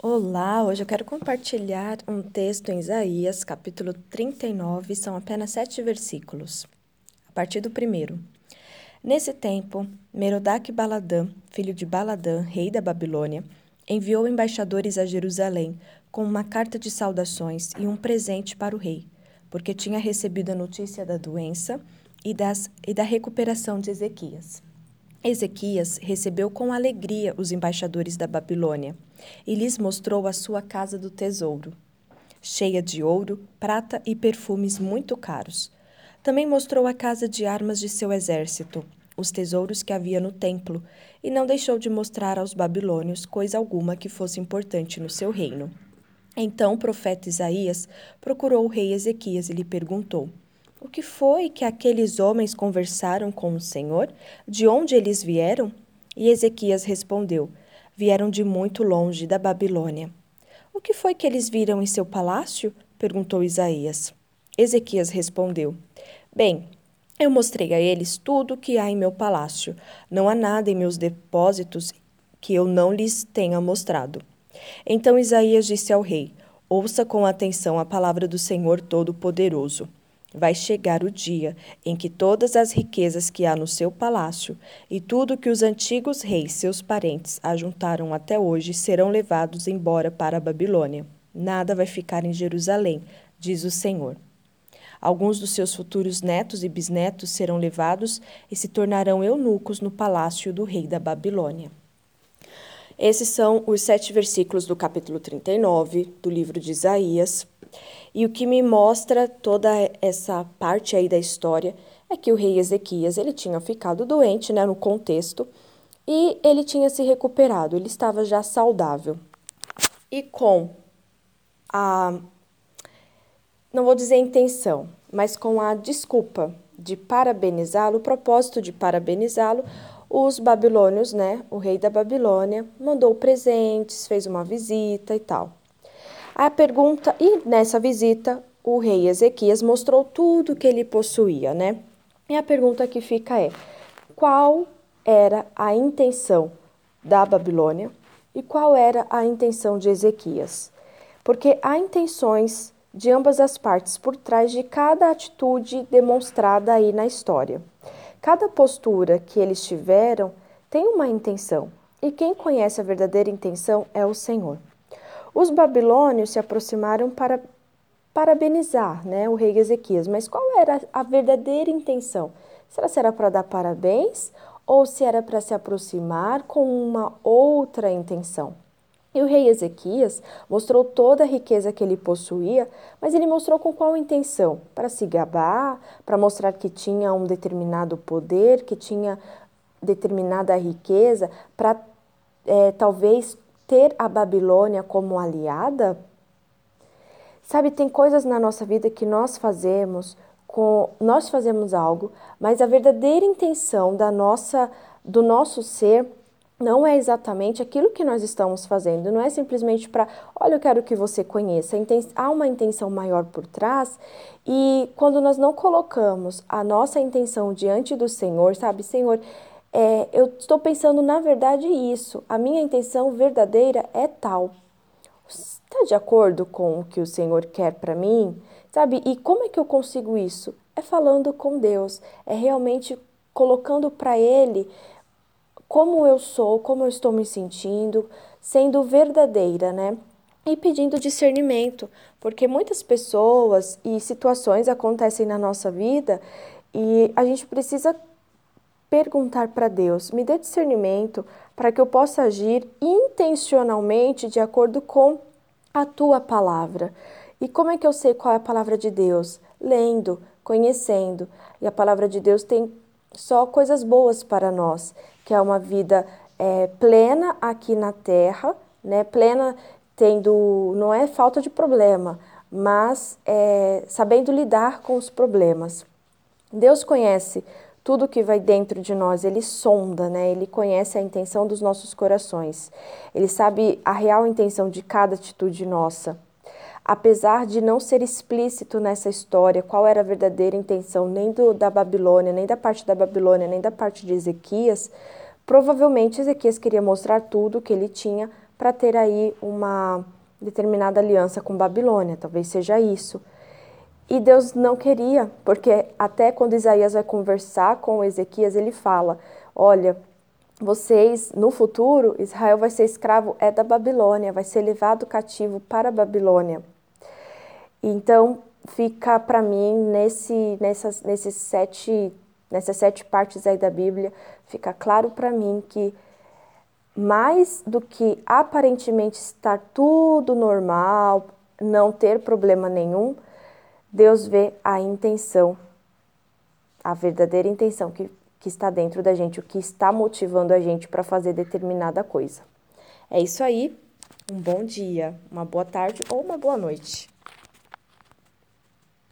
Olá, hoje eu quero compartilhar um texto em Isaías, capítulo 39, são apenas sete versículos. A partir do primeiro. Nesse tempo, Merodach Baladã, filho de Baladã, rei da Babilônia, enviou embaixadores a Jerusalém com uma carta de saudações e um presente para o rei, porque tinha recebido a notícia da doença e, das, e da recuperação de Ezequias. Ezequias recebeu com alegria os embaixadores da Babilônia e lhes mostrou a sua casa do tesouro, cheia de ouro, prata e perfumes muito caros. Também mostrou a casa de armas de seu exército, os tesouros que havia no templo, e não deixou de mostrar aos babilônios coisa alguma que fosse importante no seu reino. Então o profeta Isaías procurou o rei Ezequias e lhe perguntou: o que foi que aqueles homens conversaram com o Senhor? De onde eles vieram? E Ezequias respondeu: Vieram de muito longe, da Babilônia. O que foi que eles viram em seu palácio? perguntou Isaías. Ezequias respondeu: Bem, eu mostrei a eles tudo o que há em meu palácio. Não há nada em meus depósitos que eu não lhes tenha mostrado. Então Isaías disse ao rei: Ouça com atenção a palavra do Senhor Todo-Poderoso. Vai chegar o dia em que todas as riquezas que há no seu palácio e tudo que os antigos reis, seus parentes, ajuntaram até hoje serão levados embora para a Babilônia. Nada vai ficar em Jerusalém, diz o Senhor. Alguns dos seus futuros netos e bisnetos serão levados e se tornarão eunucos no palácio do rei da Babilônia. Esses são os sete versículos do capítulo 39 do livro de Isaías. E o que me mostra toda essa parte aí da história é que o rei Ezequias, ele tinha ficado doente, né, no contexto, e ele tinha se recuperado, ele estava já saudável. E com a não vou dizer intenção, mas com a desculpa de parabenizá-lo, o propósito de parabenizá-lo, os babilônios, né, o rei da Babilônia, mandou presentes, fez uma visita e tal. A pergunta, e nessa visita, o rei Ezequias mostrou tudo que ele possuía, né? E a pergunta que fica é: qual era a intenção da Babilônia e qual era a intenção de Ezequias? Porque há intenções de ambas as partes por trás de cada atitude demonstrada aí na história. Cada postura que eles tiveram tem uma intenção, e quem conhece a verdadeira intenção é o Senhor. Os babilônios se aproximaram para parabenizar né, o rei Ezequias, mas qual era a verdadeira intenção? Será que era para dar parabéns ou se era para se aproximar com uma outra intenção? E o rei Ezequias mostrou toda a riqueza que ele possuía, mas ele mostrou com qual intenção? Para se gabar, para mostrar que tinha um determinado poder, que tinha determinada riqueza, para é, talvez ter a Babilônia como aliada? Sabe, tem coisas na nossa vida que nós fazemos, com nós fazemos algo, mas a verdadeira intenção da nossa do nosso ser não é exatamente aquilo que nós estamos fazendo, não é simplesmente para, olha, eu quero que você conheça. Há uma intenção maior por trás, e quando nós não colocamos a nossa intenção diante do Senhor, sabe, Senhor, é, eu estou pensando na verdade isso. A minha intenção verdadeira é tal. Está de acordo com o que o Senhor quer para mim? Sabe? E como é que eu consigo isso? É falando com Deus, é realmente colocando para Ele como eu sou, como eu estou me sentindo, sendo verdadeira, né? E pedindo discernimento, porque muitas pessoas e situações acontecem na nossa vida e a gente precisa perguntar para Deus: me dê discernimento para que eu possa agir intencionalmente de acordo com a tua palavra. E como é que eu sei qual é a palavra de Deus? Lendo, conhecendo. E a palavra de Deus tem só coisas boas para nós, que é uma vida é, plena aqui na terra, né? Plena tendo, não é falta de problema, mas é, sabendo lidar com os problemas. Deus conhece tudo que vai dentro de nós, ele sonda, né? Ele conhece a intenção dos nossos corações. Ele sabe a real intenção de cada atitude nossa. Apesar de não ser explícito nessa história qual era a verdadeira intenção nem do, da Babilônia, nem da parte da Babilônia, nem da parte de Ezequias, provavelmente Ezequias queria mostrar tudo que ele tinha para ter aí uma determinada aliança com Babilônia, talvez seja isso. E Deus não queria, porque até quando Isaías vai conversar com Ezequias, ele fala: Olha, vocês, no futuro, Israel vai ser escravo é da Babilônia, vai ser levado cativo para a Babilônia. Então, fica para mim, nesse, nessas, nesses sete, nessas sete partes aí da Bíblia, fica claro para mim que mais do que aparentemente estar tudo normal, não ter problema nenhum, Deus vê a intenção, a verdadeira intenção que, que está dentro da gente, o que está motivando a gente para fazer determinada coisa. É isso aí. Um bom dia, uma boa tarde ou uma boa noite.